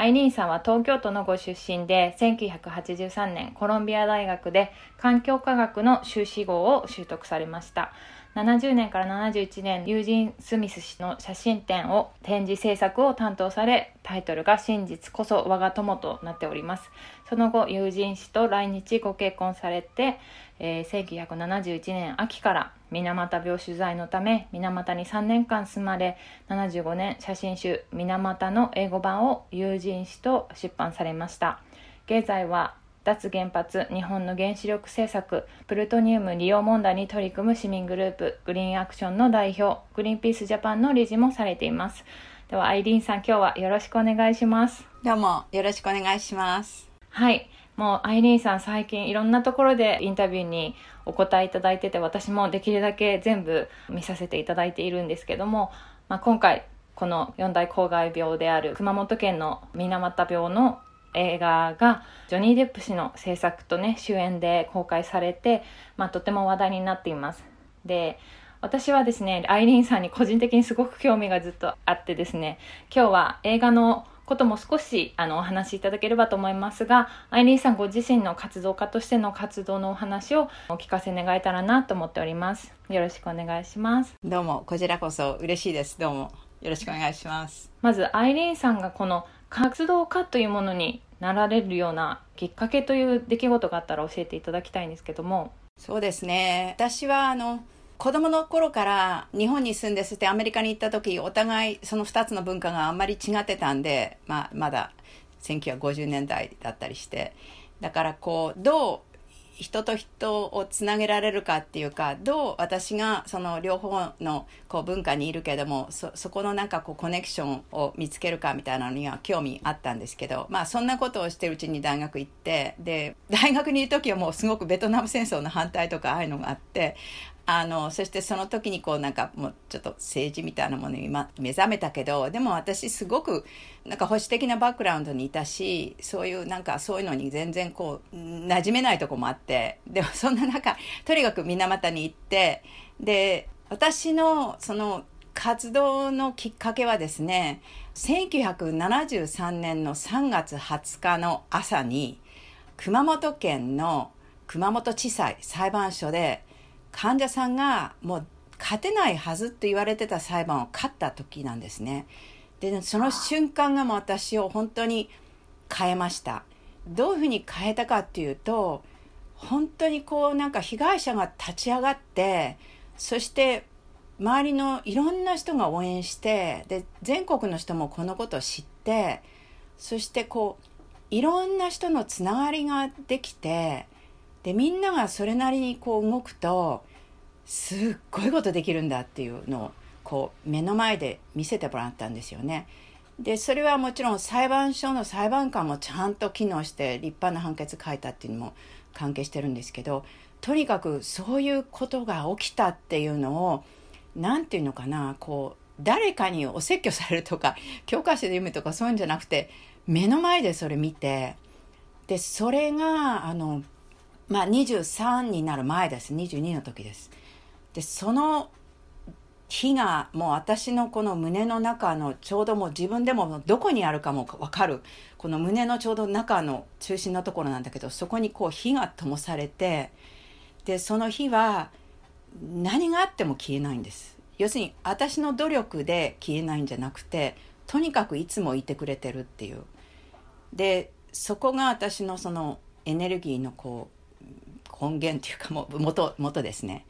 アイリーンさんは東京都のご出身で1983年コロンビア大学で環境科学の修士号を習得されました。70年から71年ユージン・スミス氏の写真展を展示制作を担当されタイトルが「真実こそ我が友」となっております。その後ユージン氏と来日ご結婚されて、えー1971年秋から水俣病取材のため水俣に3年間住まれ75年写真集「水俣」の英語版を友人誌と出版されました現在は脱原発日本の原子力政策プルトニウム利用問題に取り組む市民グループグリーンアクションの代表グリーンピースジャパンの理事もされていますではアイリーンさん今日はよろしくお願いしますどうもよろしくお願いします。はい。もうアイリーンさん最近いろんなところでインタビューにお答えいただいてて私もできるだけ全部見させていただいているんですけども、まあ、今回この四大公害病である熊本県の水俣病の映画がジョニー・デップ氏の制作とね主演で公開されて、まあ、とても話題になっています。で私はですねアイリーンさんに個人的にすごく興味がずっとあってですね今日は映画のことも少しあのお話しいただければと思いますがアイリーンさんご自身の活動家としての活動のお話をお聞かせ願えたらなと思っておりますよろしくお願いしますどうもこちらこそ嬉しいです。どうもよろしくお願いします。まずアイリーンさんがこの活動家というものになられるようなきっかけという出来事があったら教えていただきたいんですけどもそうですね。私はあの子供の頃から日本に住んでそしてアメリカに行った時お互いその2つの文化があんまり違ってたんで、まあ、まだ1950年代だったりして。だからこうどう人と人をつなげられるかっていうかどう私がその両方のこう文化にいるけどもそこのなんかこうコネクションを見つけるかみたいなのには興味あったんですけどまあそんなことをしてるうちに大学行ってで大学にいる時はもうすごくベトナム戦争の反対とかああいうのがあってあのそしてその時にこうなんかもうちょっと政治みたいなものにま目覚めたけどでも私すごくなんか保守的なバックグラウンドにいたしそういうなんかそういうのに全然こう馴染めないとこもあってでもそんな中とにかく水俣に行ってで私のその活動のきっかけはですね1973年の3月20日の朝に熊本県の熊本地裁裁判所で患者さんがもう勝てないはずって言われてた裁判を勝った時なんですね。でその瞬間がもう私を本当に変えました。どういうふうに変えたかっていうと本当にこうなんか被害者が立ち上がってそして周りのいろんな人が応援してで全国の人もこのことを知ってそしてこういろんな人のつながりができてでみんながそれなりにこう動くとすっごいことできるんだっていうのをこう目の前で見せてもらったんですよね。でそれはもちろん裁判所の裁判官もちゃんと機能して立派な判決書いたっていうのも関係してるんですけどとにかくそういうことが起きたっていうのを何て言うのかなこう誰かにお説教されるとか教科書で読むとかそういうんじゃなくて目の前でそれ見てでそれがあのまあ23になる前です。22の時です。でその火がもう私のこの胸の中のちょうどもう自分でもどこにあるかも分かる。この胸のちょうど中の中心のところなんだけどそこにこう火が灯されてでその火は何があっても消えないんです。要するに私の努力で消えないんじゃなくてとにかくいつもいてくれてるっていう。でそこが私のそのエネルギーのこう根源っていうかも元元ですね。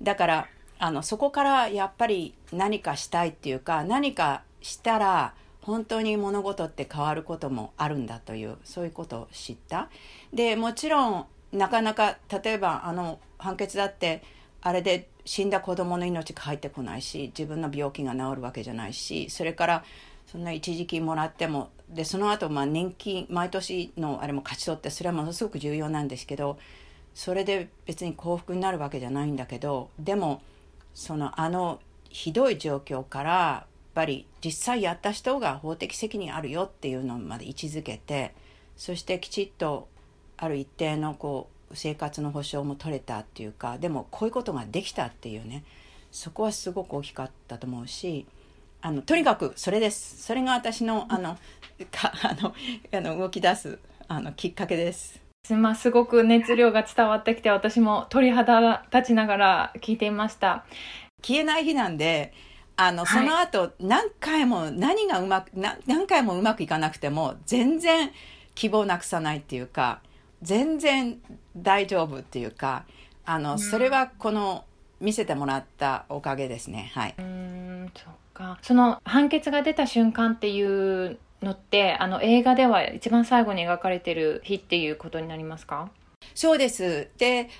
だからあのそこからやっぱり何かしたいっていうか何かしたら本当に物事って変わることもあるんだというそういうことを知った。でもちろんなかなか例えばあの判決だってあれで死んだ子供の命が入ってこないし自分の病気が治るわけじゃないしそれからそんな一時金もらってもでその後まあ年金毎年のあれも勝ち取ってそれはものすごく重要なんですけどそれで別に幸福になるわけじゃないんだけどでもそのあのひどい状況からやっぱり実際やった人が法的責任あるよっていうのまで位置づけてそしてきちっとある一定のこう生活の保障も取れたっていうかでもこういうことができたっていうねそこはすごく大きかったと思うしあのとにかくそれですそれが私のあのかあのあの動き出すあのきっかけです。まあ、すごく熱量が伝わってきて私も鳥肌立ちながら聞いていました。消えない日なんであの、その後何回も何がうまく何回もうまくいかなくても全然希望なくさないっていうか全然大丈夫っていうかあの、それはこの見せてもらったおかげですね。はい。うんそっか。その判決が出た瞬間っていうのってあの映画では一番最後に描かれてる日っていうことになりますか？そうです。で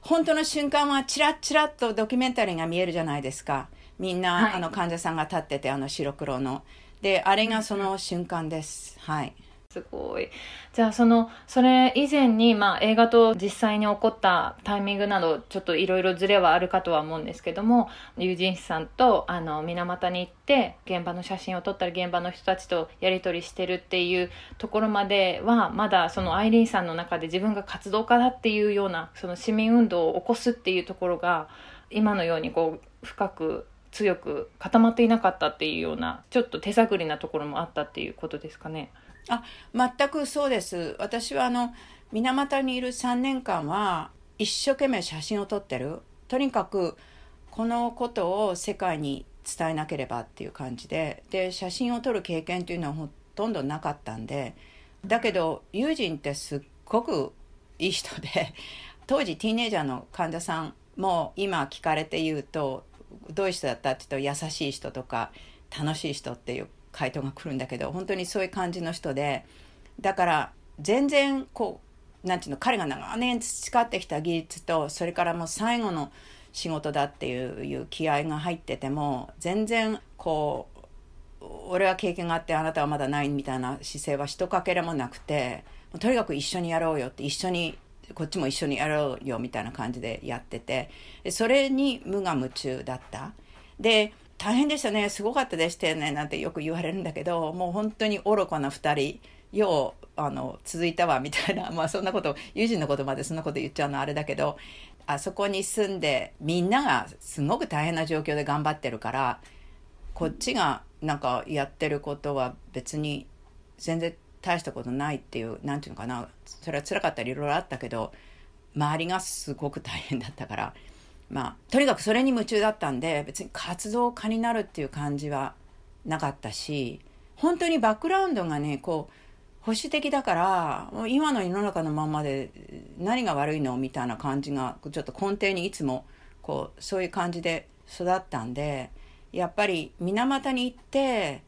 本当の瞬間はちらっちらっとドキュメンタリーが見えるじゃないですか。みんな、はい、あの患者さんが立っててあの白黒の。であれがその瞬間です。はいすごい。じゃあそのそれ以前に、まあ、映画と実際に起こったタイミングなどちょっといろいろずれはあるかとは思うんですけども友人さんとあの水俣に行って現場の写真を撮ったり現場の人たちとやり取りしてるっていうところまではまだそのアイリーンさんの中で自分が活動家だっていうようなその市民運動を起こすっていうところが今のようにこう深く強く固まっていなかったっていうようなちょっと手探りなところもあったっていうことですかね。あ全くそうです。私はあの水俣にいる3年間は一生懸命写真を撮ってる。とにかくこのことを世界に伝えなければっていう感じで。で写真を撮る経験というのはほとんどなかったんで。だけど友人ってすっごくいい人で 当時ティーネイジャーの患者さんも今聞かれて言うとどういう人だったって言うと優しい人とか楽しい人っていう回答が来るんだけど本当にそういう感じの人でだから全然こうなんていうの彼が長年培ってきた技術とそれからもう最後の仕事だっていう気合が入ってても全然こう俺は経験があってあなたはまだないみたいな姿勢は一かけらもなくてとにかく一緒にやろうよって一緒にこっちも一緒にやろうよみたいな感じでやっててそれに無我夢中だった。で大変でしたね。すごかったでしたよねなんてよく言われるんだけどもう本当に愚かな2人。ようあの続いたわみたいな。まあそんなこと友人のことまでそんなこと言っちゃうのあれだけどあそこに住んでみんながすごく大変な状況で頑張ってるからこっちがなんかやってることは別に全然大したことないっていう何て言うのかな。それは辛かったりいろいろあったけど周りがすごく大変だったから。まあ、とにかくそれに夢中だったんで別に活動家になるっていう感じはなかったし本当にバックグラウンドがねこう保守的だからもう今の世の中のままで何が悪いのみたいな感じがちょっと根底にいつもこうそういう感じで育ったんでやっぱり水俣に行って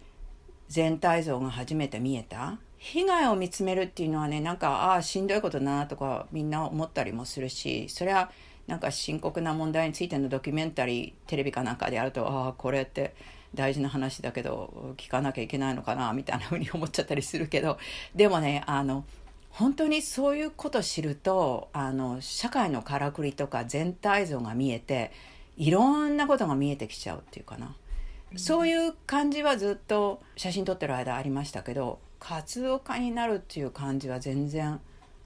全体像が初めて見えた。被害を見つめるっていうのはねなんかああしんどいことだなとかみんな思ったりもするしそれはなんか深刻な問題についてのドキュメンタリーテレビかなんかでやるとああこれって大事な話だけど聞かなきゃいけないのかなみたいなふうに思っちゃったりするけど。でもねあの本当にそういうこと知るとあの社会のからくりとか全体像が見えていろんなことが見えてきちゃうっていうかな、うん、そういう感じはずっと写真撮ってる間ありましたけど活動家になるっていう感じは全然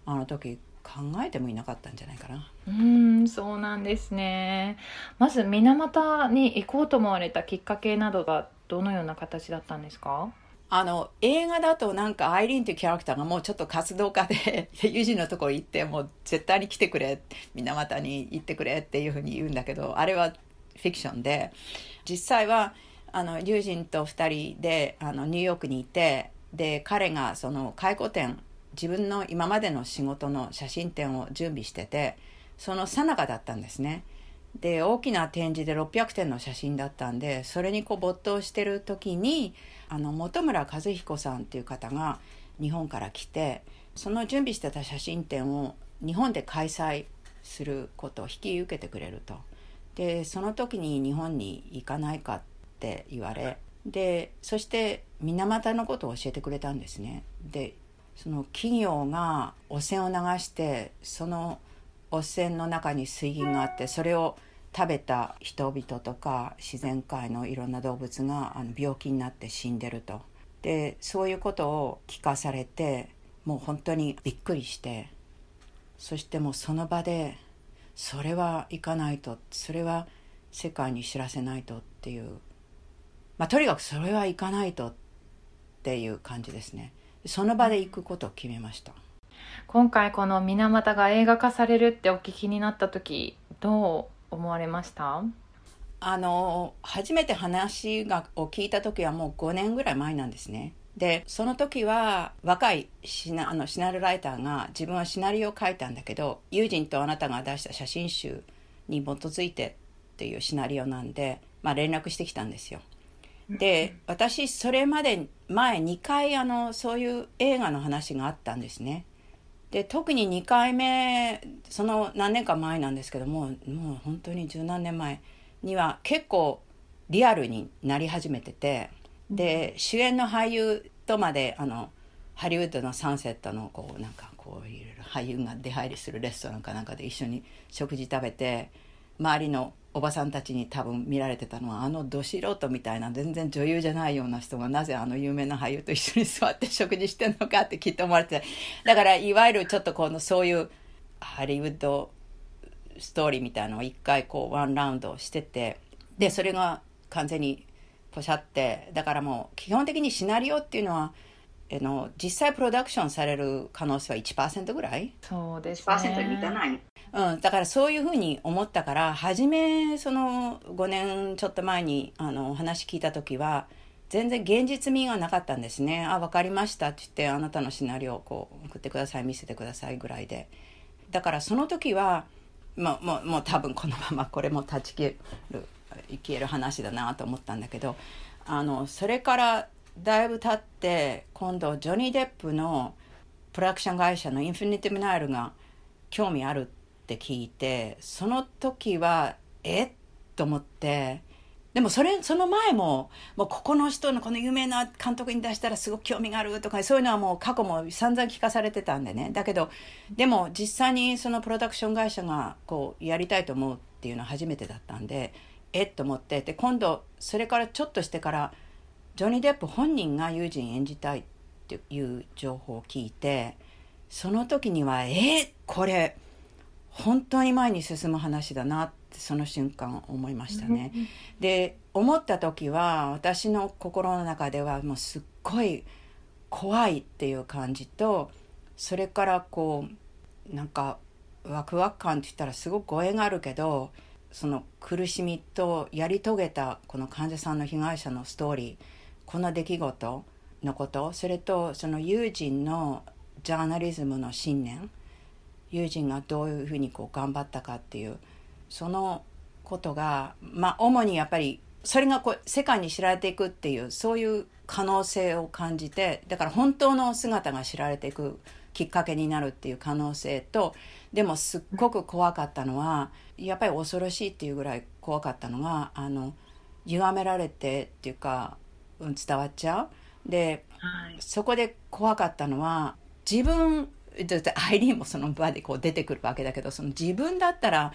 あの時考えてもいなかったんじゃないかな。うんそうなんですね。まず水俣に行こうと思われたきっかけなどがどのような形だったんですか？あの映画だとなんかアイリーンというキャラクターがもうちょっと活動家でユジのところ行ってもう絶対に来てくれ水俣に行ってくれっていうふうに言うんだけどあれはフィクションで実際はあの友人と2人であのニューヨークにいてで彼がその回顧展自分の今までの仕事の写真展を準備しててその最中だったんですね。で大きな展示で600点の写真だったんでそれにこう没頭してる時にあの本村和彦さんっていう方が日本から来てその準備してた写真展を日本で開催することを引き受けてくれると。でその時に日本に行かないかって言われでそして水俣のことを教えてくれたんですね。でその企業が汚染を流してその汚染の中に水銀があってそれを食べた人々とか自然界のいろんな動物があの病気になって死んでると。でそういうことを聞かされてもう本当にびっくりして。そしてもうその場でそれは行かないとそれは世界に知らせないとっていう。まあとにかくそれは行かないとっていう感じですね。その場で行くことを決めました。今回この水俣が映画化されるってお聞きになった時どう思われました？あの初めて話がを聞いた時はもう5年ぐらい前なんですね。でその時は若いシナあのシナリオライターが自分はシナリオを書いたんだけど友人とあなたが出した写真集に基づいてっていうシナリオなんで、まあ、連絡してきたんですよ。で私それまで前2回あのそういう映画の話があったんですね。で特に2回目その何年か前なんですけどももう本当に十何年前には結構リアルになり始めててで主演の俳優とまであのハリウッドのサンセットのこうなんかこういろいろ俳優が出入りするレストランかなんかで一緒に食事食べて周りのおばさんたちに多分見られてたのはあのど素人みたいな全然女優じゃないような人がなぜあの有名な俳優と一緒に座って食事してんのかってきっと思われてだからいわゆるちょっとこのそういうハリウッドストーリーみたいなのを一回こうワンラウンドしててでそれが完全にポシャってだからもう基本的にシナリオっていうのはの実際プロダクションされる可能性は1%ぐらい？そうですね。に満たない、うん、だからそういうふうに思ったから初めその5年ちょっと前にあの話聞いた時は全然現実味がなかったんですね「あ分かりました」って言って「あなたのシナリオをこう送ってください見せてください」ぐらいで。だからその時はもうもうもう多分このままこれも断ち切るいける話だなと思ったんだけどあのそれからだいぶ経って今度ジョニー・デップのプロダクション会社のインフィニティ・ミナイルが興味あるって聞いてその時はえっ？と思って。でもそれその前ももうここの人のこの有名な監督に出したらすごく興味があるとかそういうのはもう過去も散々聞かされてたんでね。だけどでも実際にそのプロダクション会社がこうやりたいと思うっていうのは初めてだったんでえっ？と思って。で今度それからちょっとしてからジョニー・デップ本人が友人演じたいっていう情報を聞いてその時にはえこれ本当に前に進む話だなってその瞬間思いましたね。で思った時は私の心の中ではもうすっごい怖いっていう感じとそれからこうなんかワクワク感って言ったらすごく語弊があるけどその苦しみとやり遂げたこの患者さんの被害者のストーリーこの出来事のことそれとその友人のジャーナリズムの信念友人がどういうふうにこう頑張ったかっていうそのことがまあ主にやっぱりそれがこう世界に知られていくっていうそういう可能性を感じてだから本当の姿が知られていくきっかけになるっていう可能性とでもすっごく怖かったのはやっぱり恐ろしいっていうぐらい怖かったのがあの歪められてっていうか、伝わっちゃう？で、はい、そこで怖かったのは自分アイリーンもその場でこう出てくるわけだけどその自分だったら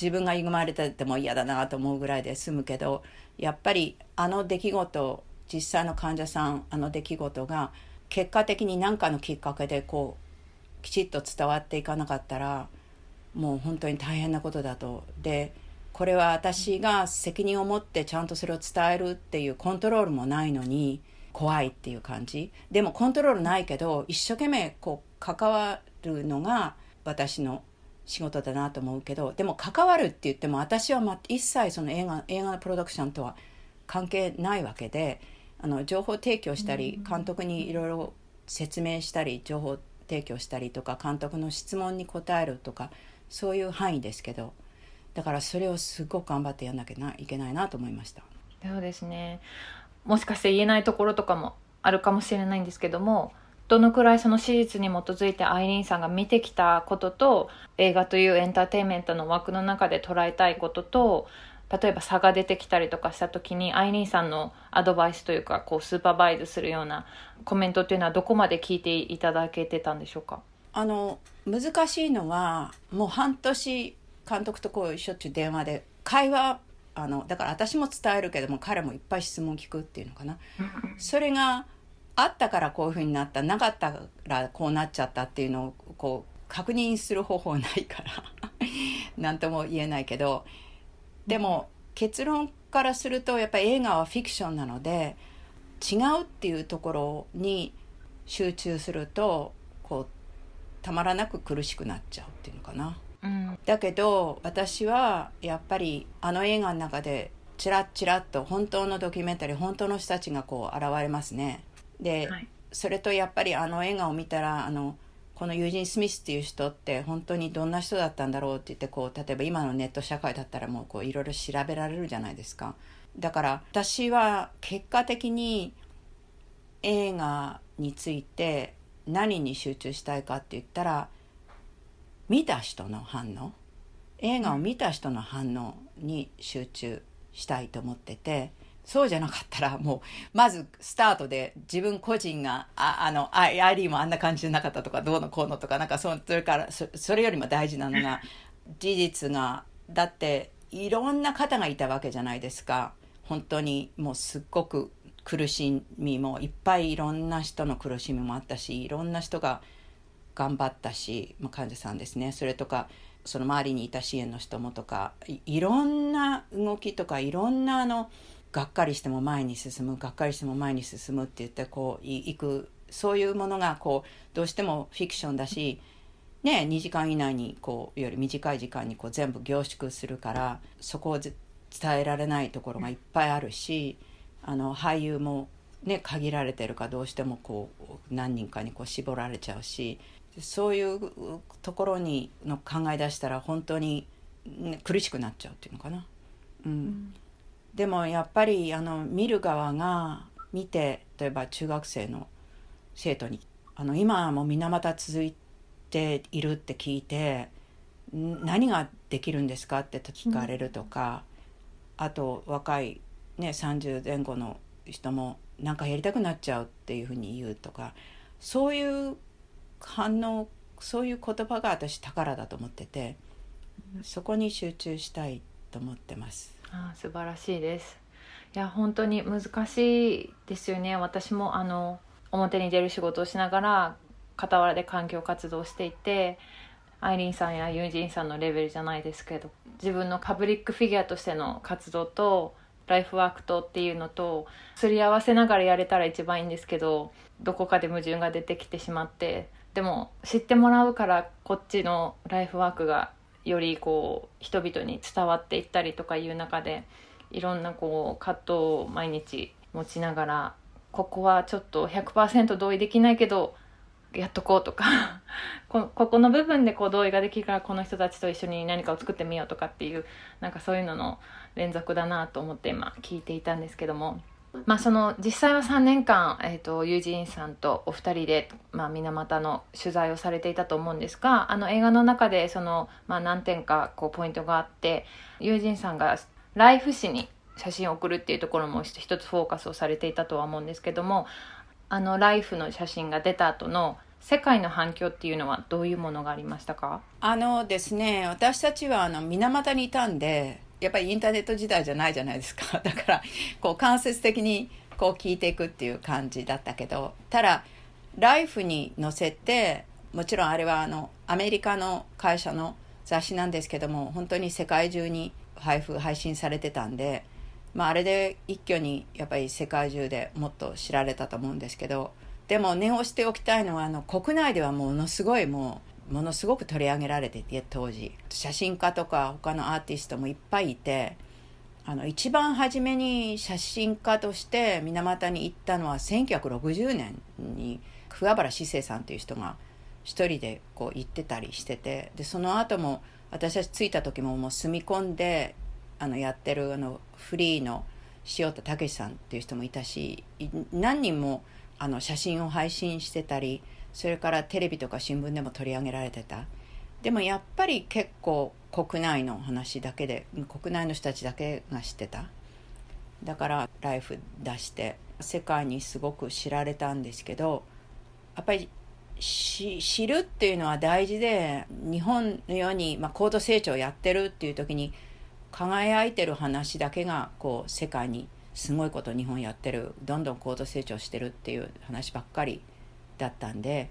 自分が歪まれてても嫌だなと思うぐらいで済むけどやっぱりあの出来事実際の患者さんあの出来事が結果的に何かのきっかけでこうきちっと伝わっていかなかったらもう本当に大変なことだと。でこれは私が責任を持ってちゃんとそれを伝えるっていうコントロールもないのに怖いっていう感じ。でもコントロールないけど一生懸命こう関わるのが私の仕事だなと思うけどでも関わるって言っても私は、ま、一切その映画映画のプロダクションとは関係ないわけであの情報提供したり監督にいろいろ説明したり情報提供したりとか監督の質問に答えるとかそういう範囲ですけどだからそれをすごく頑張ってやんなきゃいけないなと思いました。そうですね。もしかして言えないところとかもあるかもしれないんですけどもどのくらいその史実に基づいてアイリーンさんが見てきたことと映画というエンターテインメントの枠の中で捉えたいことと例えば差が出てきたりとかした時にアイリーンさんのアドバイスというかこうスーパーバイズするようなコメントっていうのはどこまで聞いていただけてたんでしょうか？あの難しいのはもう半年監督とこうしょっちゅう電話で会話あのだから私も伝えるけども彼もいっぱい質問聞くっていうのかな それがあったからこういうふうになったなかったからこうなっちゃったっていうのをこう確認する方法ないから 何とも言えないけどでも結論からするとやっぱり映画はフィクションなので違うっていうところに集中するとこうたまらなく苦しくなっちゃうっていうのかな。うん、だけど私はやっぱりあの映画の中でチラッチラッと本当のドキュメンタリー本当の人たちがこう現れますね。で、はい、それとやっぱりあの映画を見たらあのこのユージン・スミスっていう人って本当にどんな人だったんだろうって言ってこう例えば今のネット社会だったらもうこういろいろ調べられるじゃないですか。だから私は結果的に映画について何に集中したいかって言ったら見た人の反応？映画を見た人の反応に集中したいと思っててそうじゃなかったらもうまずスタートで自分個人がああのアイリーもあんな感じじゃなかったとかどうのこうのとかなんかそれからそれよりも大事なのが事実がだっていろんな方がいたわけじゃないですか。本当にもうすっごく苦しみもいっぱいいろんな人の苦しみもあったしいろんな人が頑張ったし、まあ、患者さんですね。それとかその周りにいた支援の人もとかいろんな動きとかいろんなあのがっかりしても前に進むがっかりしても前に進むって言ってこういくそういうものがこうどうしてもフィクションだし、ね、2時間以内にこうより短い時間にこう全部凝縮するからそこを伝えられないところがいっぱいあるしあの俳優も、ね、限られてるかどうしてもこう何人かにこう絞られちゃうしそういうところにの考え出したら本当に、ね、苦しくなっちゃうっていうのかな。うん、うんでもやっぱりあの見る側が見て例えば中学生の生徒にあの今も水俣続いているって聞いて何ができるんですかって聞かれるとか、うん、あと若い、ね、30前後の人も何かやりたくなっちゃうっていうふうに言うとかそういう反応そういう言葉が私宝だと思っててそこに集中したいと思ってます。あ素晴らしいですいや本当に難しいですよね私もあの表に出る仕事をしながら傍らで環境活動していてアイリンさんやユージンさんのレベルじゃないですけど自分のパブリックフィギュアとしての活動とライフワークとっていうのとすり合わせながらやれたら一番いいんですけどどこかで矛盾が出てきてしまってでも知ってもらうからこっちのライフワークがよりこう人々に伝わっていったりとかいう中でいろんなこう葛藤を毎日持ちながらここはちょっと100%同意できないけどやっとこうとか。ここの部分でこう同意ができるからこの人たちと一緒に何かを作ってみようとかっていうなんかそういうのの連続だなと思って今聞いていたんですけども。まあ、その実際は3年間、えーと、ユージンさんとお二人で、まあ、水俣の取材をされていたと思うんですがあの映画の中でその、まあ、何点かこうポイントがあってユージンさんがライフ誌に写真を送るっていうところも一つフォーカスをされていたとは思うんですけどもあのライフの写真が出た後の世界の反響っていうのはどういうものがありましたか？あのですね私たちはあの水俣にいたんでやっぱりインターネット時代じゃないじゃないですか。だからこう間接的にこう聞いていくっていう感じだったけどただライフに載せてもちろんあれはあのアメリカの会社の雑誌なんですけども本当に世界中に配布配信されてたんで、まあ、あれで一挙にやっぱり世界中でもっと知られたと思うんですけどでも念をしておきたいのはあの国内ではものすごいもうものすごく取り上げられてて当時。写真家とか他のアーティストもいっぱいいてあの一番初めに写真家として水俣に行ったのは1960年に桑原志生さんという人が一人でこう行ってたりしててでその後も私たち着いた時ももう住み込んであのやってるあのフリーの塩田武さんっていう人もいたし何人もあの写真を配信してたりそれからテレビとか新聞でも取り上げられてた。でもやっぱり結構国内の話だけで国内の人たちだけが知ってた。だから「ライフ」出して世界にすごく知られたんですけどやっぱり知るっていうのは大事で日本のように、まあ、高度成長やってるっていう時に輝いてる話だけがこう世界にすごいこと日本やってる。どんどん高度成長してるっていう話ばっかりだったんで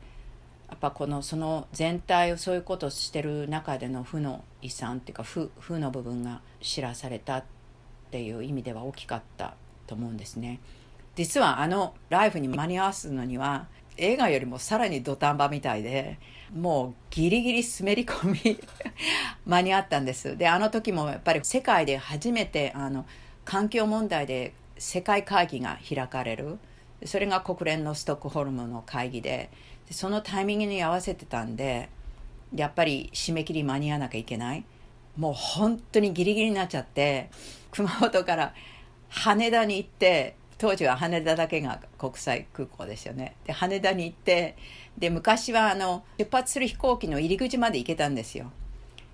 やっぱこのその全体をそういうことをしてる中での負の遺産っていうか負負の部分が知らされたっていう意味では大きかったと思うんですね。実はあのライフに間に合わすのには映画よりもさらに土壇場みたいでもうギリギリ滑り込み 間に合ったんですであの時もやっぱり世界で初めてあの環境問題で世界会議が開かれるそれが国連のストックホルムの会議でそのタイミングに合わせてたんでやっぱり締め切り間に合わなきゃいけない。もう本当にギリギリになっちゃって熊本から羽田に行って当時は羽田だけが国際空港ですよね。で羽田に行ってで昔はあの出発する飛行機の入り口まで行けたんですよ。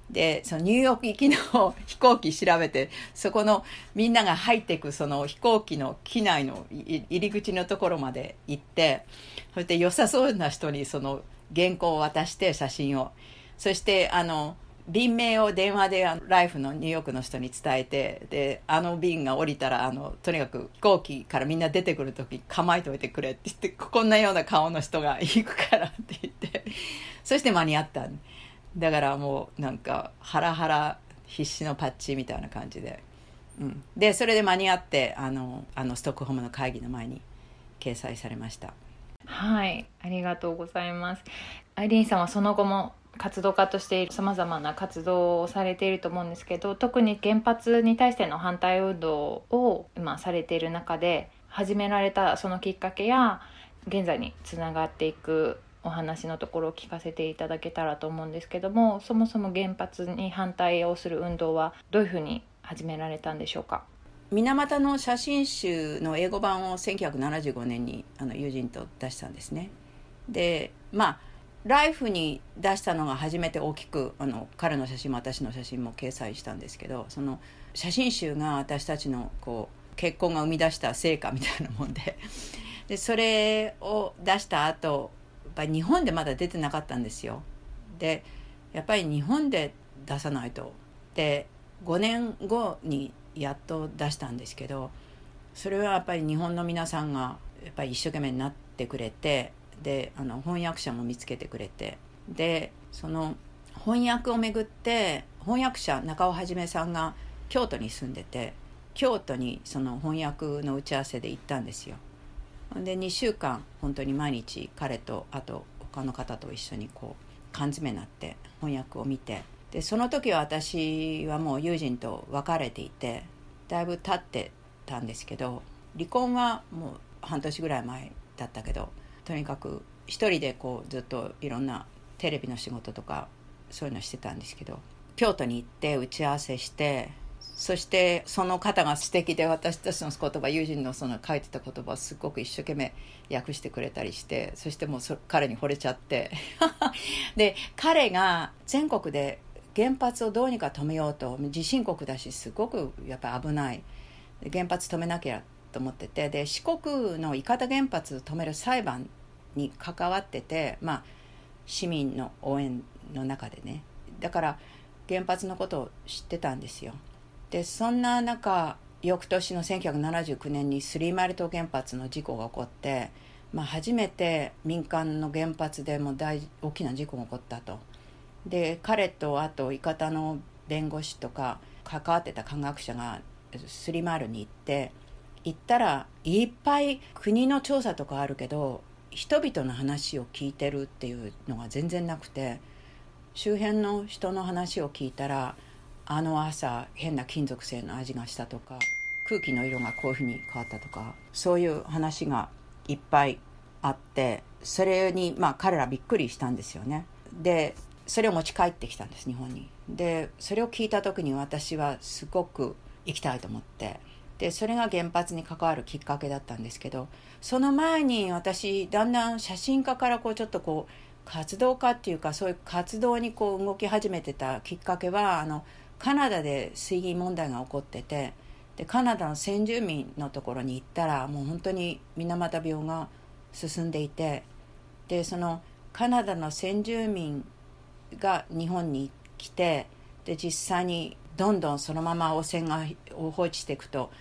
でそのニューヨーク行きの飛行機調べてそこのみんなが入っていくその飛行機の機内の入り口のところまで行ってそして良さそうな人にその原稿を渡して写真を。そしてあの便名を電話であのライフのニューヨークの人に伝えてであの便が降りたらあのとにかく飛行機からみんな出てくる時構えておいてくれって言ってこんなような顔の人が行くからって言ってそして間に合った。だからもうなんかハラハラ必死のパッチみたいな感じで、うん、でそれで間に合ってあのあのストックホームの会議の前に掲載されました。はい。ありがとうございます。アイリーンさんはその後も活動家としてさまざまな活動をされていると思うんですけど特に原発に対しての反対運動を今されている中で始められたそのきっかけや現在につながっていくお話のところを聞かせていただけたらと思うんですけどもそもそも原発に反対をする運動はどういうふうに始められたんでしょうか？水俣の写真集の英語版を1975年にあの友人と出したんですね。でまあライフに出したのが初めて大きくあの彼の写真も私の写真も掲載したんですけどその写真集が私たちのこう結婚が生み出した成果みたいなもんででそれを出した後ぱり日本でまだ出てなかったんですよ。でやっぱり日本で出さないとで5年後にやっと出したんですけどそれはやっぱり日本の皆さんがやっぱり一生懸命になってくれてであの翻訳者も見つけてくれてでその翻訳をめぐって翻訳者中尾はさんが京都に住んでて京都にその翻訳の打ち合わせで行ったんですよで2週間本当に毎日彼とあと他の方と一緒にこう缶詰になって翻訳を見てでその時は私はもう友人と別れていてだいぶ経ってたんですけど離婚はもう半年ぐらい前だったけどとにかく一人でこうずっといろんなテレビの仕事とかそういうのしてたんですけど京都に行って打ち合わせしてそしてその方が素敵で私たちの言葉友人のその書いてた言葉をすごく一生懸命訳してくれたりしてそしてもう彼に惚れちゃって。で彼が全国で原発をどうにか止めようと地震国だしすごくやっぱ危ない。原発止めなきゃと思ってて。で四国の伊方原発止める裁判に関わってて、まあ、市民の応援の中でね。だから原発のことを知ってたんですよ。でそんな中翌年の1979年にスリーマイル島原発の事故が起こって、まあ、初めて民間の原発でも大大きな事故が起こったと。で彼とあと伊方の弁護士とか関わってた科学者がスリーマイルに行って行ったらいっぱい国の調査とかあるけど人々の話を聞いてるっていうのが全然なくて周辺の人の話を聞いたらあの朝変な金属製の味がしたとか空気の色がこういうふうに変わったとかそういう話がいっぱいあってそれにまあ彼らびっくりしたんですよね。でそれを持ち帰ってきたんです日本に。でそれを聞いた時に私はすごく行きたいと思ってでそれが原発に関わるきっかけだったんですけどその前に私だんだん写真家からこうちょっとこう活動家っていうかそういう活動にこう動き始めてたきっかけはあのカナダで水銀問題が起こっててでカナダの先住民のところに行ったらもう本当に水俣病が進んでいてでそのカナダの先住民が日本に来てで実際にどんどんそのまま汚染がを放置していくと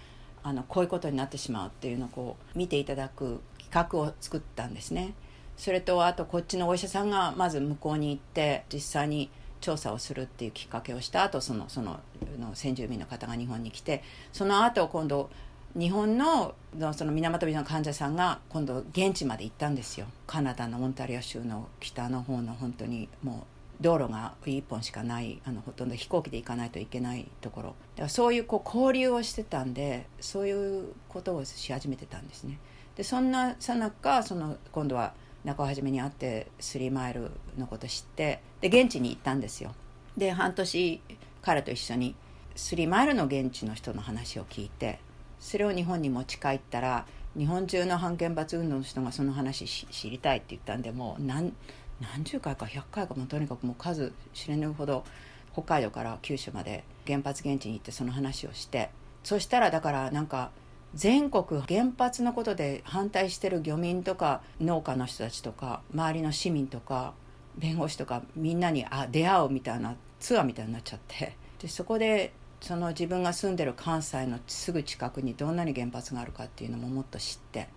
あのこういうことになってしまうっていうのをこう見ていただく企画を作ったんですね。それとあとこっちのお医者さんがまず向こうに行って実際に調査をするっていうきっかけをした後そのそのの先住民の方が日本に来てその後今度日本のその水俣病の患者さんが今度現地まで行ったんですよ。カナダのオンタリオ州の北の方の本当にもう道路が1本しかないあのほとんど飛行機で行かないといけないところ。だからそういうこう交流をしてたんでそういうことをし始めてたんですね。でそんなさなか今度は中尾はじめに会ってスリーマイルのこと知ってで現地に行ったんですよ。で半年彼と一緒にスリーマイルの現地の人の話を聞いてそれを日本に持ち帰ったら日本中の反原発運動の人がその話知りたいって言ったんでもう何何十回か100回かもとにかくもう数知れぬほど北海道から九州まで原発現地に行ってその話をしてそしたらだからなんか全国原発のことで反対してる漁民とか農家の人たちとか周りの市民とか弁護士とかみんなにあ出会おうみたいなツアーみたいになっちゃって。でそこでその自分が住んでる関西のすぐ近くにどんなに原発があるかっていうのももっと知って。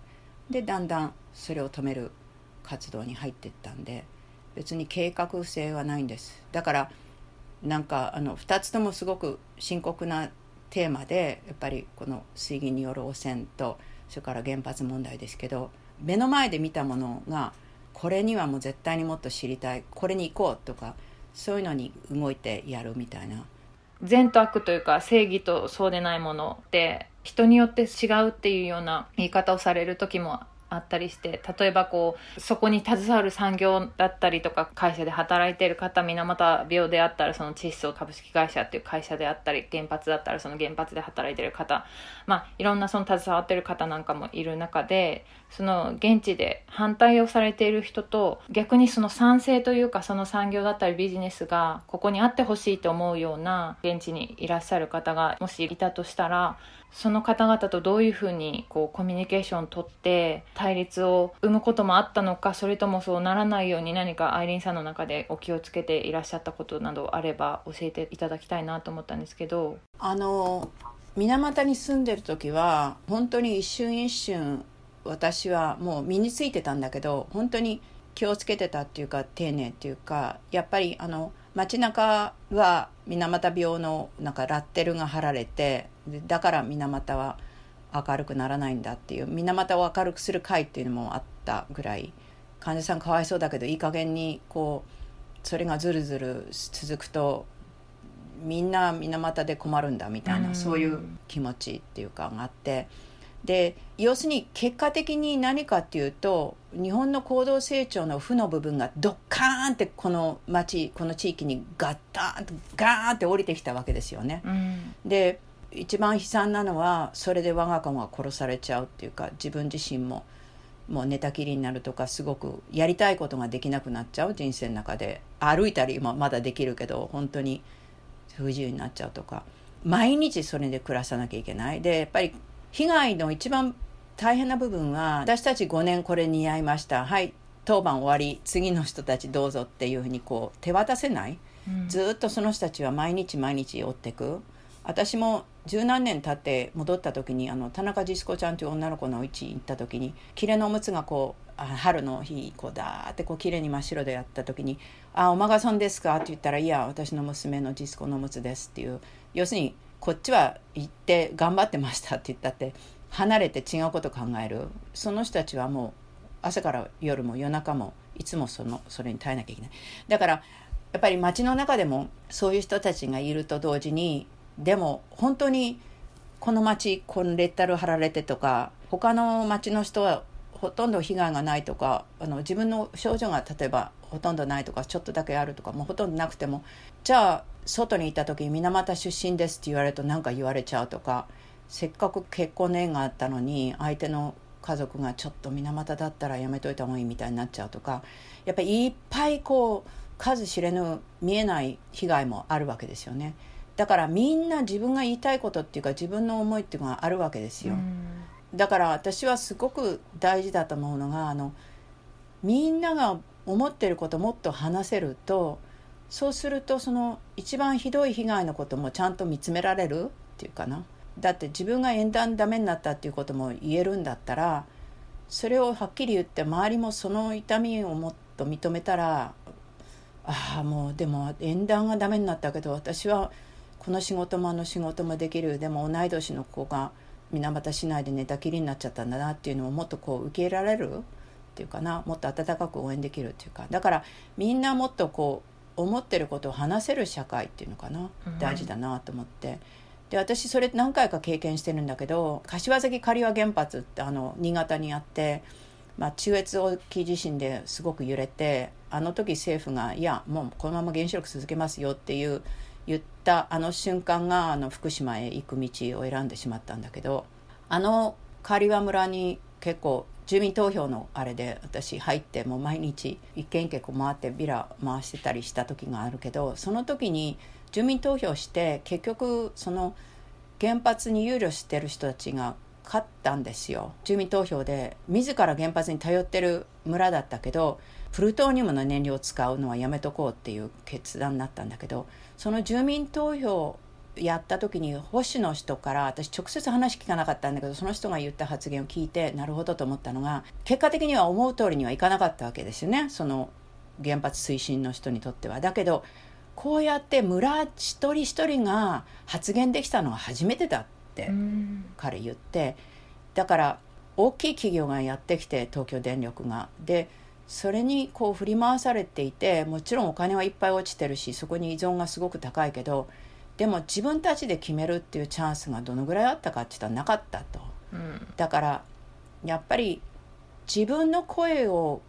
でだんだんそれを止める活動に入っていったんで別に計画性はないんです。だからなんかあの2つともすごく深刻なテーマでやっぱりこの水銀による汚染とそれから原発問題ですけど目の前で見たものがこれにはもう絶対にもっと知りたいこれに行こうとかそういうのに動いてやるみたいな。善と悪というか正義とそうでないものって人によって違うっていうような言い方をされる時もあったりして例えばこうそこに携わる産業だったりとか会社で働いてる方水俣病であったらその窒素株式会社っていう会社であったり原発だったらその原発で働いてる方まあいろんなその携わってる方なんかもいる中でその現地で反対をされている人と逆にその賛成というかその産業だったりビジネスがここにあってほしいと思うような現地にいらっしゃる方がもしいたとしたらその方々とどういうふうにこうコミュニケーションをとって対立を生むこともあったのかそれともそうならないように何かアイリンさんの中でお気をつけていらっしゃったことなどあれば教えていただきたいなと思ったんですけど。あの水俣に住んでる時は本当に一瞬一瞬私はもう身についてたんだけど本当に気をつけてたっていうか丁寧っていうかやっぱりあの街中は水俣病のなんかラッテルが貼られてだから水俣は明るくならないんだっていう水俣を明るくする会っていうのもあったぐらい患者さんかわいそうだけどいい加減にこうそれがずるずる続くとみんな水俣で困るんだみたいなそういう気持ちっていうかがあって。で要するに結果的に何かっていうと日本の高度成長の負の部分がドッカーンってこの町この地域にガッタンとガーンって降りてきたわけですよね。うん、で一番悲惨なのはそれで我が子が殺されちゃうっていうか自分自身ももう寝たきりになるとかすごくやりたいことができなくなっちゃう人生の中で。歩いたりもまだできるけど本当に不自由になっちゃうとか。毎日それで暮らさなきゃいけない。でやっぱり被害の一番大変な部分は私たち5年これ似合いました。はい当番終わり次の人たちどうぞっていうふうにこう手渡せない、うん、ずっとその人たちは毎日毎日追っていく。私も十何年経って戻った時にあの田中実子ちゃんという女の子のうち行った時に切れのおむつがこう春の日こうだーってこう綺麗に真っ白でやった時に「あおまがさんですか?」って言ったら「いや私の娘の実子のおむつです」っていう。要するにこっちは行って頑張ってましたって言ったって離れて違うこと考える。その人たちはもう朝から夜も夜中もいつもそのそれに耐えなきゃいけない。だからやっぱり街の中でもそういう人たちがいると同時にでも本当にこの街このレッタル貼られてとか他の街の人はほとんど被害がないとかあの自分の症状が例えばほとんどないとかちょっとだけあるとかもうほとんどなくてもじゃあ外にいた時に水俣出身ですって言われると何か言われちゃうとかせっかく結婚の縁があったのに相手の家族がちょっと水俣だったらやめといた方がいいみたいになっちゃうとかやっぱりいっぱいこう数知れぬ見えない被害もあるわけですよね。だからみんな自分が言いたいことっていうか自分の思いっていうのがあるわけですよ、だから私はすごく大事だと思うのがあのみんなが思ってることもっと話せるとそうするとその一番ひどい被害のこともちゃんと見つめられるっていうかな。だって自分が縁談ダメになったっていうことも言えるんだったらそれをはっきり言って周りもその痛みをもっと認めたらああもうでも縁談がダメになったけど私はこの仕事もあの仕事もできる。でも同い年の子が水俣市内で寝たきりになっちゃったんだなっていうのをもっとこう受け入れられる。っていうかなもっと温かく応援できるっていうか。だからみんなもっとこう思ってることを話せる社会っていうのかな、大事だなと思って。で私それ何回か経験してるんだけど柏崎刈羽原発ってあの新潟にあって、まあ、中越沖地震ですごく揺れてあの時政府が「いやもうこのまま原子力続けますよ」っていう言ったあの瞬間があの福島へ行く道を選んでしまったんだけどあの刈羽村に結構住民投票のあれで私入ってもう毎日一軒一軒こう回ってビラ回してたりした時があるけどその時に住民投票して結局その原発に憂慮してる人たちが勝ったんですよ。住民投票で自ら原発に頼ってる村だったけどプルトニウムの燃料を使うのはやめとこうっていう決断になったんだけどその住民投票やった時に保守の人から私直接話聞かなかったんだけどその人が言った発言を聞いてなるほどと思ったのが結果的には思う通りにはいかなかったわけですよねその原発推進の人にとっては。だけどこうやって村一人一人が発言できたのは初めてだって彼言ってだから大きい企業がやってきて東京電力が。でそれにこう振り回されていてもちろんお金はいっぱい落ちてるしそこに依存がすごく高いけどでも自分たちで決めるっていうチャンスがどのぐらいあったかって言ったらなかったと、うん、だからやっぱり自分の声を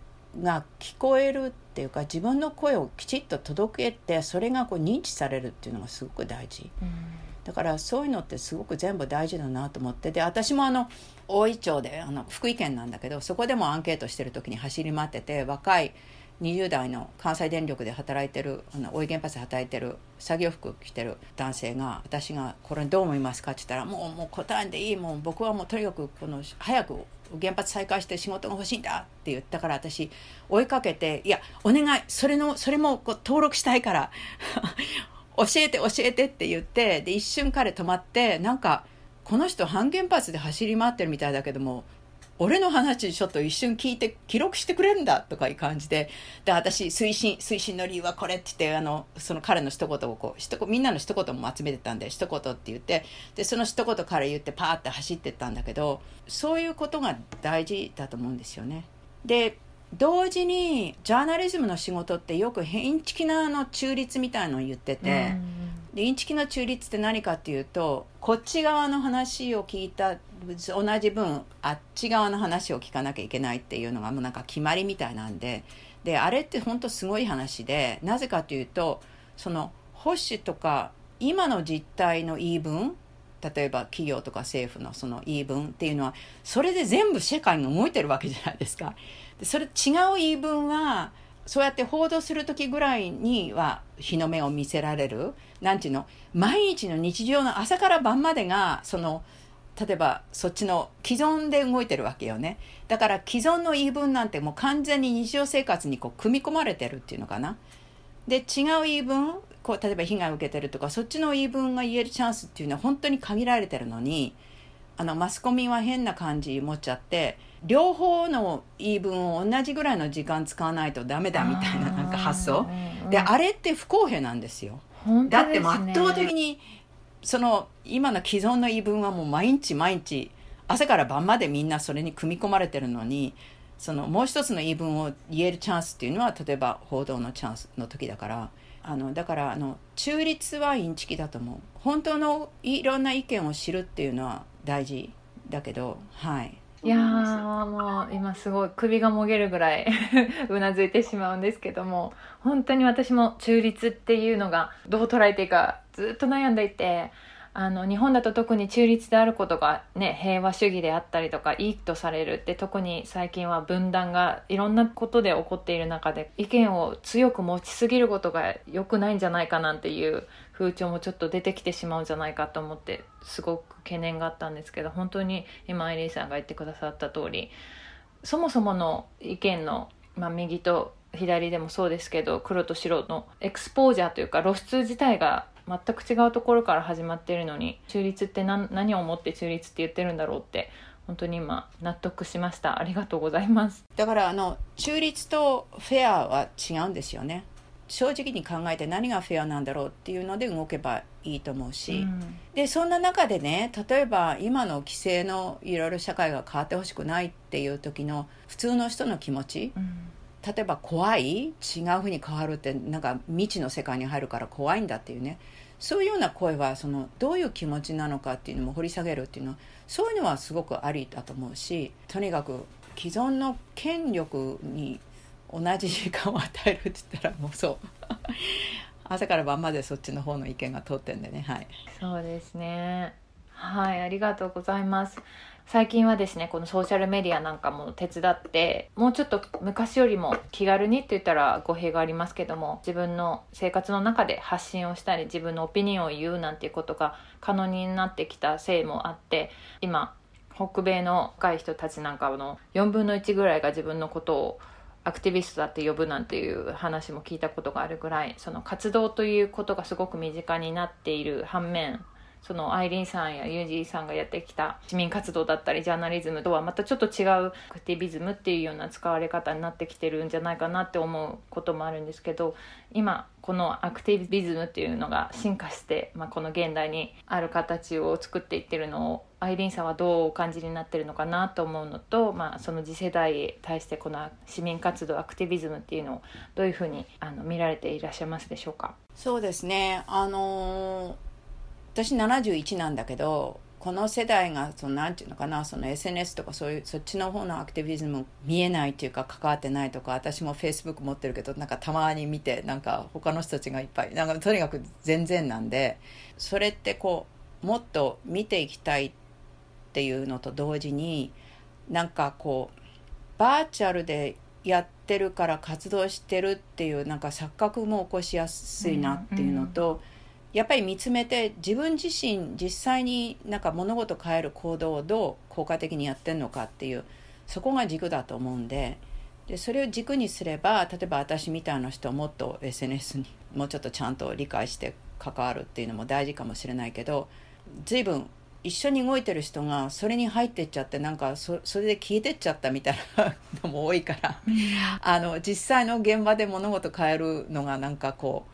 が聞こえるっていうか自分の声をきちっと届けてそれがこう認知されるっていうのがすごく大事、うん、だからそういうのってすごく全部大事だなと思ってで私もあの大井町であの福井県なんだけどそこでもアンケートしてる時に走り回ってて若い20代の関西電力で働いてるあの大井原発で働いてる作業服着てる男性が私が「これどう思いますか?」って言ったら「もうもう答えんでいい。もう僕はもうとにかくこの早く原発再開して仕事が欲しいんだ」って言ったから私追いかけて「いやお願い。それのそれもこう登録したいから。教えて教えて」って言ってで一瞬彼止まってなんかこの人半原発で走り回ってるみたいだけども俺の話ちょっと一瞬聞いて記録してくれるんだとかいう感じで。で私推進推進の理由はこれって言ってあのその彼の一言をこう一みんなの一言も集めてたんで一言って言って。でその一言彼言ってパーって走ってったんだけどそういうことが大事だと思うんですよね。で同時にジャーナリズムの仕事ってよくインチキなの中立みたいのを言ってて、でインチキの中立って何かっていうとこっち側の話を聞いた同じ分あっち側の話を聞かなきゃいけないっていうのがもうなんか決まりみたいなんでであれって本当すごい話でなぜかというとその保守とか今の実態の言い分例えば企業とか政府のその言い分っていうのはそれで全部世界が動いてるわけじゃないですか。でそれ違う言い分はそうやって報道する時ぐらいには日の目を見せられるなんていうの毎日の日常の朝から晩までがその例えばそっちの既存で動いてるわけよね。だから既存の言い分なんてもう完全に日常生活にこう組み込まれてるっていうのかな。で違う言い分こう例えば被害を受けてるとかそっちの言い分が言えるチャンスっていうのは本当に限られてるのにあのマスコミは変な感じ持っちゃって両方の言い分を同じぐらいの時間使わないとダメだみたいななんか発想。であれって不公平なんですよ。だって圧倒的にその今の既存の言い分はもう毎日毎日朝から晩までみんなそれに組み込まれてるのにそのもう一つの言い分を言えるチャンスっていうのは例えば報道のチャンスの時だから。あのだからあの中立はインチキだと思う。本当のいろんな意見を知るっていうのは大事だけどはい。いやもう今すごい首がもげるぐらい うなずいてしまうんですけども本当に私も中立っていうのがどう捉えていいかずっと悩んでいてあの日本だと特に中立であることが、ね、平和主義であったりとかいいとされるって特に最近は分断がいろんなことで起こっている中で意見を強く持ちすぎることが良くないんじゃないかなんていう風潮もちょっと出てきてしまうんじゃないかと思ってすごく懸念があったんですけど本当に今アイリーさんが言ってくださった通りそもそもの意見の、まあ、右と左でもそうですけど黒と白のエクスポージャーというか露出自体が全く違うところから始まっているのに中立って何何を思って中立って言ってるんだろうって本当に今納得しました。ありがとうございます。だからあの中立とフェアは違うんですよね。正直に考えて何がフェアなんだろうっていうので動けばいいと思うし、うん、でそんな中でね例えば今の規制のいろいろ社会が変わってほしくないっていう時の普通の人の気持ち、うん例えば怖い違うふうに変わるってなんか未知の世界に入るから怖いんだっていうね。そういうような声はそのどういう気持ちなのかっていうのも掘り下げるっていうのはそういうのはすごくありだと思うしとにかく既存の権力に同じ時間を与えるって言ったらもうそう。朝から晩までそっちの方の意見が通ってんでね。はい。そうですね。はいありがとうございます。最近はですねこのソーシャルメディアなんかも手伝ってもうちょっと昔よりも気軽にって言ったら語弊がありますけども自分の生活の中で発信をしたり自分のオピニオンを言うなんていうことが可能になってきたせいもあって今北米の若い人たちなんかの4分の1ぐらいが自分のことをアクティビストだって呼ぶなんていう話も聞いたことがあるぐらいその活動ということがすごく身近になっている反面そのアイリンさんやユージーさんがやってきた市民活動だったりジャーナリズムとはまたちょっと違うアクティビズムっていうような使われ方になってきてるんじゃないかなって思うこともあるんですけど今このアクティビズムっていうのが進化して、まあ、この現代にある形を作っていってるのをアイリンさんはどうお感じになってるのかなと思うのと、まあ、その次世代へ対してこの市民活動アクティビズムっていうのをどういうふうにあの見られていらっしゃいますでしょうか？そうですね。あのー私71なんだけどこの世代がそのなんていうのかなその SNS とかそういうそっちの方のアクティビズム見えないっていうか関わってないとか私も Facebook 持ってるけどなんかたまに見てなんか他の人たちがいっぱいなんかとにかく全然なんでそれってこうもっと見ていきたいっていうのと同時になんかこうバーチャルでやってるから活動してるっていうなんか錯覚も起こしやすいなっていうのと、うんうん。やっぱり見つめて自分自身実際になんか物事変える行動をどう効果的にやってるのかっていうそこが軸だと思うんででそれを軸にすれば例えば私みたいな人をもっと SNS にもうちょっとちゃんと理解して関わるっていうのも大事かもしれないけど随分一緒に動いてる人がそれに入ってっちゃってなんかそれで消えてっちゃったみたいなのも多いからあの実際の現場で物事変えるのがなんかこう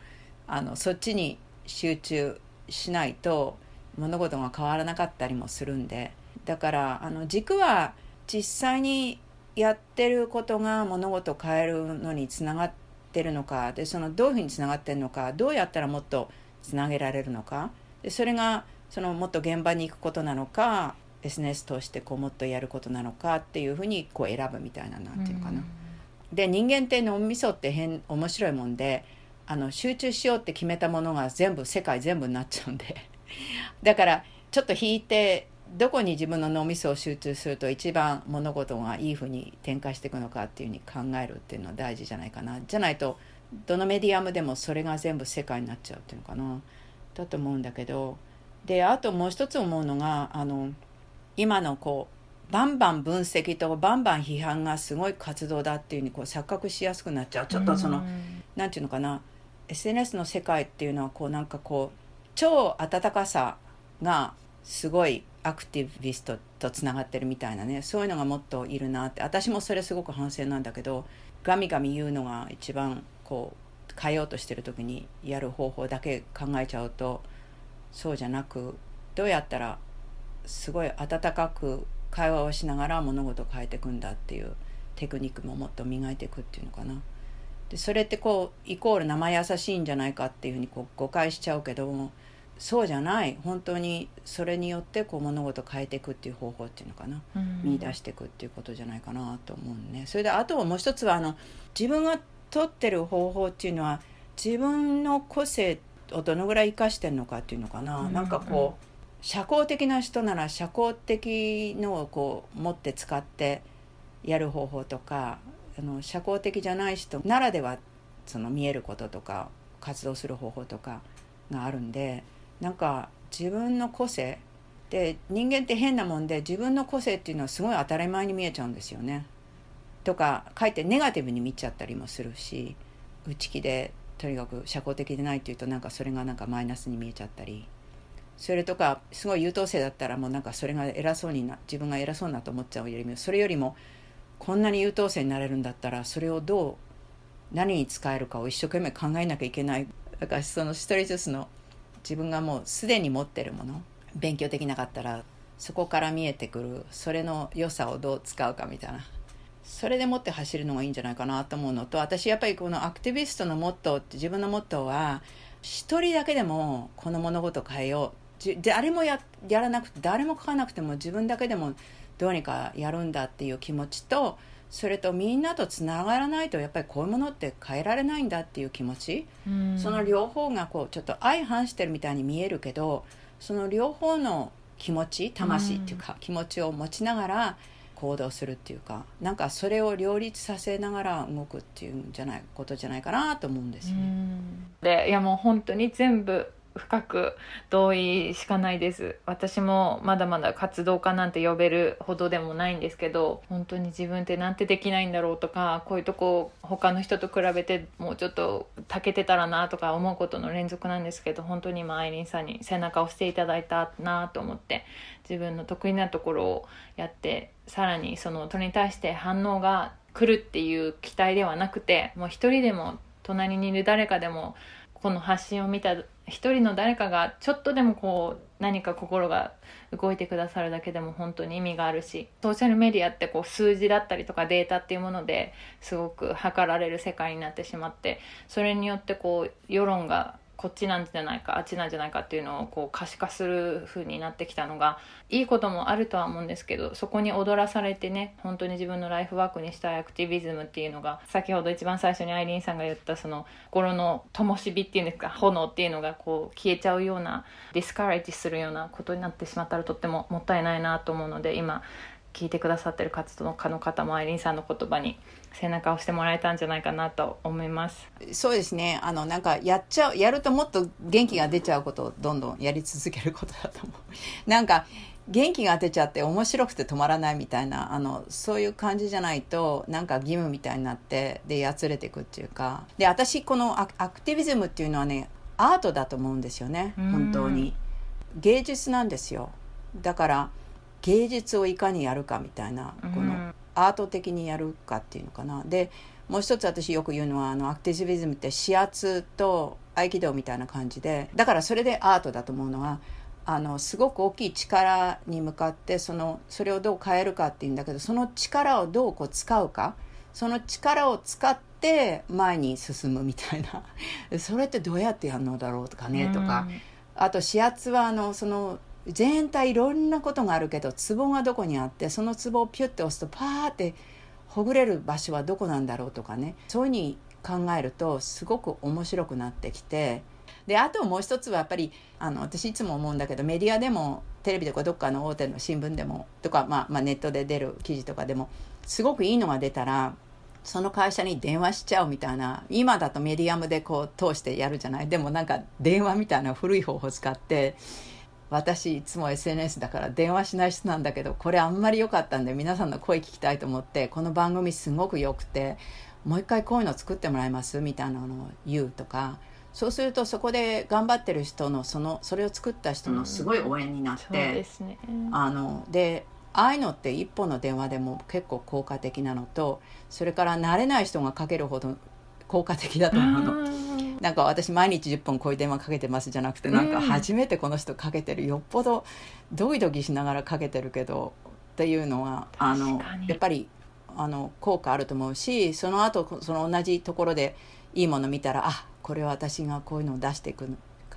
あのそっちに集中しないと物事が変わらなかったりもするんでだからあの軸は実際にやってることが物事を変えるのにつながってるのかでそのどういうふうにつながってるのかどうやったらもっとつなげられるのかでそれがそのもっと現場に行くことなのか SNS 通してこうもっとやることなのかっていうふうにこう選ぶみたいななんていうのかな。で人間って脳みそって変面白いもんであの集中しようって決めたものが全部世界全部になっちゃうんで。だからちょっと引いてどこに自分の脳みそを集中すると一番物事がいいふうに展開していくのかっていうふうに考えるっていうのは大事じゃないかな。じゃないとどのメディアムでもそれが全部世界になっちゃうっていうのかな。だと思うんだけどであともう一つ思うのがあの今のこうバンバン分析とバンバン批判がすごい活動だっていうふうにこう錯覚しやすくなっちゃう。ちょっとその何て言うのかな SNS の世界っていうのはこうなんかこう超温かさがすごいアクティビストとつながってるみたいなねそういうのがもっといるなって私もそれすごく反省なんだけどガミガミ言うのが一番こう変えようとしてる時にやる方法だけ考えちゃうとそうじゃなくどうやったらすごい温かく会話をしながら物事を変えていくんだっていうテクニックももっと磨いていくっていうのかな。でそれってこうイコール生優しいんじゃないかっていうふうにこう誤解しちゃうけどもそうじゃない。本当にそれによってこう物事を変えていくっていう方法っていうのかな、うん、見出していくっていうことじゃないかなと思うねそれであともう一つはあの自分が取ってる方法っていうのは自分の個性をどのぐらい生かしてるのかっていうのかな、うん、なんかこう社交的な人なら社交的のをこう持って使ってやる方法とかあの社交的じゃない人ならではその見えることとか活動する方法とかがあるんでなんか自分の個性で人間って変なもんで自分の個性っていうのはすごい当たり前に見えちゃうんですよね。とかかえってネガティブに見ちゃったりもするし内気でとにかく社交的でないっていうとなんかそれがなんかマイナスに見えちゃったりそれとかすごい優等生だったらもうなんかそれが偉そうにな自分が偉そうなと思っちゃうよりもそれよりもこんなに優等生になれるんだったらそれをどう何に使えるかを一生懸命考えなきゃいけない。だからその一人ずつの自分がもうすでに持ってるもの勉強できなかったらそこから見えてくるそれの良さをどう使うかみたいな。それでもって走るのがいいんじゃないかなと思うのと私やっぱりこのアクティビストのモットーって自分のモットーは一人だけでもこの物事変えよう。誰もややらなくて誰も書かなくても自分だけでもどうにかやるんだっていう気持ちとそれとみんなとつながらないとやっぱりこういうものって変えられないんだっていう気持ち、その両方がこうちょっと相反してるみたいに見えるけどその両方の気持ち魂っていうか、気持ちを持ちながら行動するっていうかなんかそれを両立させながら動くっていうんじゃないことじゃないかなと思うんですよね。でいやもう本当に全部深く同意しかないです。私もまだまだ活動家なんて呼べるほどでもないんですけど本当に自分ってなんてできないんだろうとかこういうとこ他の人と比べてもうちょっとたけてたらなとか思うことの連続なんですけど本当に今アイリンさんに背中を押していただいたなと思って自分の得意なところをやってさらにそのそれに対して反応が来るっていう期待ではなくてもう一人でも隣にいる誰かでもこの発信を見た一人の誰かがちょっとでもこう何か心が動いてくださるだけでも本当に意味があるしソーシャルメディアってこう数字だったりとかデータっていうものですごく測られる世界になってしまってそれによってこう世論がこっちなんじゃないかあっちなんじゃないかっていうのをこう可視化する風になってきたのがいいこともあるとは思うんですけどそこに踊らされてね本当に自分のライフワークにしたいアクティビズムっていうのが先ほど一番最初にアイリーンさんが言ったその心の灯火っていうんですか炎っていうのがこう消えちゃうようなディスカレッジするようなことになってしまったらとってももったいないなと思うので今聞いてくださってる活動家の方もアイリンさんの言葉に背中を押してもらえたんじゃないかなと思います。そうですね。あのなんかやっちゃうやるともっと元気が出ちゃうことをどんどんやり続けることだと思う。なんか元気が出ちゃって面白くて止まらないみたいなあのそういう感じじゃないとなんか義務みたいになってでやつれていくっていうか。で私このアクティビズムっていうのはねアートだと思うんですよね。本当に。芸術なんですよ。だから芸術をいかにやるかみたいなこのアート的にやるかっていうのかな。でもう一つ私よく言うのはあのアクティビズムって指圧と合気道みたいな感じでだからそれでアートだと思うのはあのすごく大きい力に向かってそのそれをどう変えるかっていうんだけどその力をどうこう使うかその力を使って前に進むみたいな。それってどうやってやるのだろうとかねとか、あと指圧はあのその全体いろんなことがあるけどツボがどこにあってそのツボをピュッて押すとパーってほぐれる場所はどこなんだろうとかね。そういうふうに考えるとすごく面白くなってきて。であともう一つはやっぱりあの私いつも思うんだけどメディアでもテレビとかどっかの大手の新聞でもとか、まあ、まあネットで出る記事とかでもすごくいいのが出たらその会社に電話しちゃうみたいな今だとメディアムでこう通してやるじゃない？でもなんか電話みたいな古い方法使って私いつも SNS だから電話しない人なんだけどこれあんまり良かったんで皆さんの声聞きたいと思ってこの番組すごく良くてもう一回こういうの作ってもらえますみたいなのを言うとかそうするとそこで頑張ってる人のそのそれを作った人のすごい応援になって、うん、ね、あのでああいうのって一本の電話でも結構効果的なのとそれから慣れない人がかけるほど効果的だと思うの。なんか私毎日10本こういう電話かけてますじゃなくてなんか初めてこの人かけてるよっぽどドキドキしながらかけてるけどっていうのはあのやっぱりあの効果あると思うしその後その同じところでいいもの見たらあこれは私がこういうのを出していく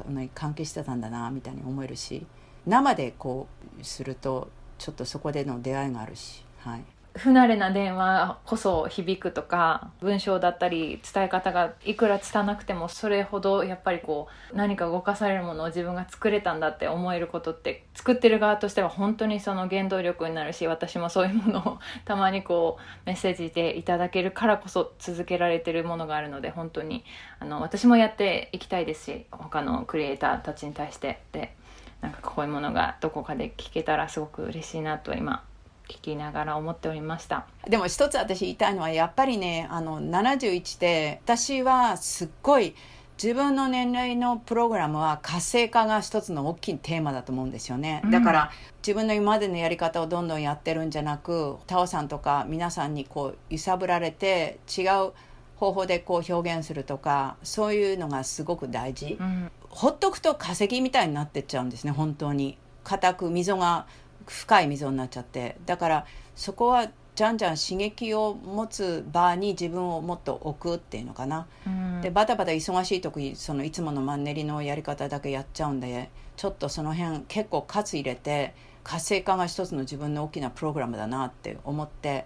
のに関係してたんだなみたいに思えるし生でこうするとちょっとそこでの出会いがあるし。はい不慣れな電話こそ響くとか文章だったり伝え方がいくら拙なくてもそれほどやっぱりこう何か動かされるものを自分が作れたんだって思えることって作ってる側としては本当にその原動力になるし私もそういうものをたまにこうメッセージでいただけるからこそ続けられてるものがあるので本当にあの私もやっていきたいですし他のクリエイターたちに対して。でなんかこういうものがどこかで聞けたらすごく嬉しいなと今聞きながら思っておりました。でも一つ私言いたいのはやっぱりねあの71で私はすっごい自分の年齢のプログラムは活性化が一つの大きいテーマだと思うんですよね、だから自分の今までのやり方をどんどんやってるんじゃなくタオさんとか皆さんにこう揺さぶられて違う方法でこう表現するとかそういうのがすごく大事、うん、ほっとくと化石みたいになってっちゃうんですね本当に。硬く溝が深い溝になっちゃって。だからそこはじゃんじゃん刺激を持つ場に自分をもっと置くっていうのかな、うん、でバタバタ忙しい時そのいつものマンネリのやり方だけやっちゃうんでちょっとその辺結構喝入れて活性化が一つの自分の大きなプログラムだなって思って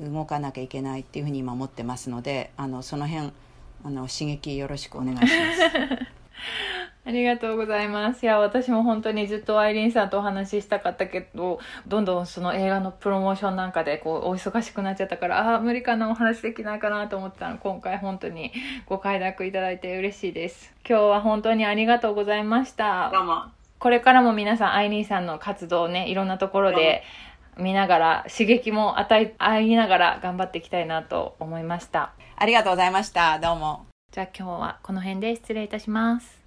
動かなきゃいけないっていうふうに今思ってますのであのその辺あの刺激よろしくお願いします。ありがとうございます。いや、私も本当にずっとアイリーンさんとお話ししたかったけど、どんどんその映画のプロモーションなんかでこう、お忙しくなっちゃったから、ああ、無理かな、お話できないかなと思ったの今回本当にご快諾いただいて嬉しいです。今日は本当にありがとうございました。どうも。これからも皆さん、アイリーンさんの活動をね、いろんなところで見ながら、刺激も与え、合いながら頑張っていきたいなと思いました。ありがとうございました。どうも。じゃあ今日はこの辺で失礼いたします。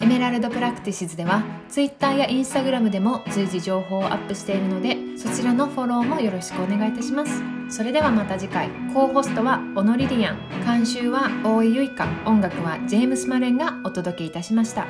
Emerald Practices では Twitter や Instagram でも随時情報をアップしているのでそちらのフォローもよろしくお願いいたします。それではまた次回。 co-host はオノリリアン。監修は大井ゆいか音楽はジェームス・マレンがお届けいたしました。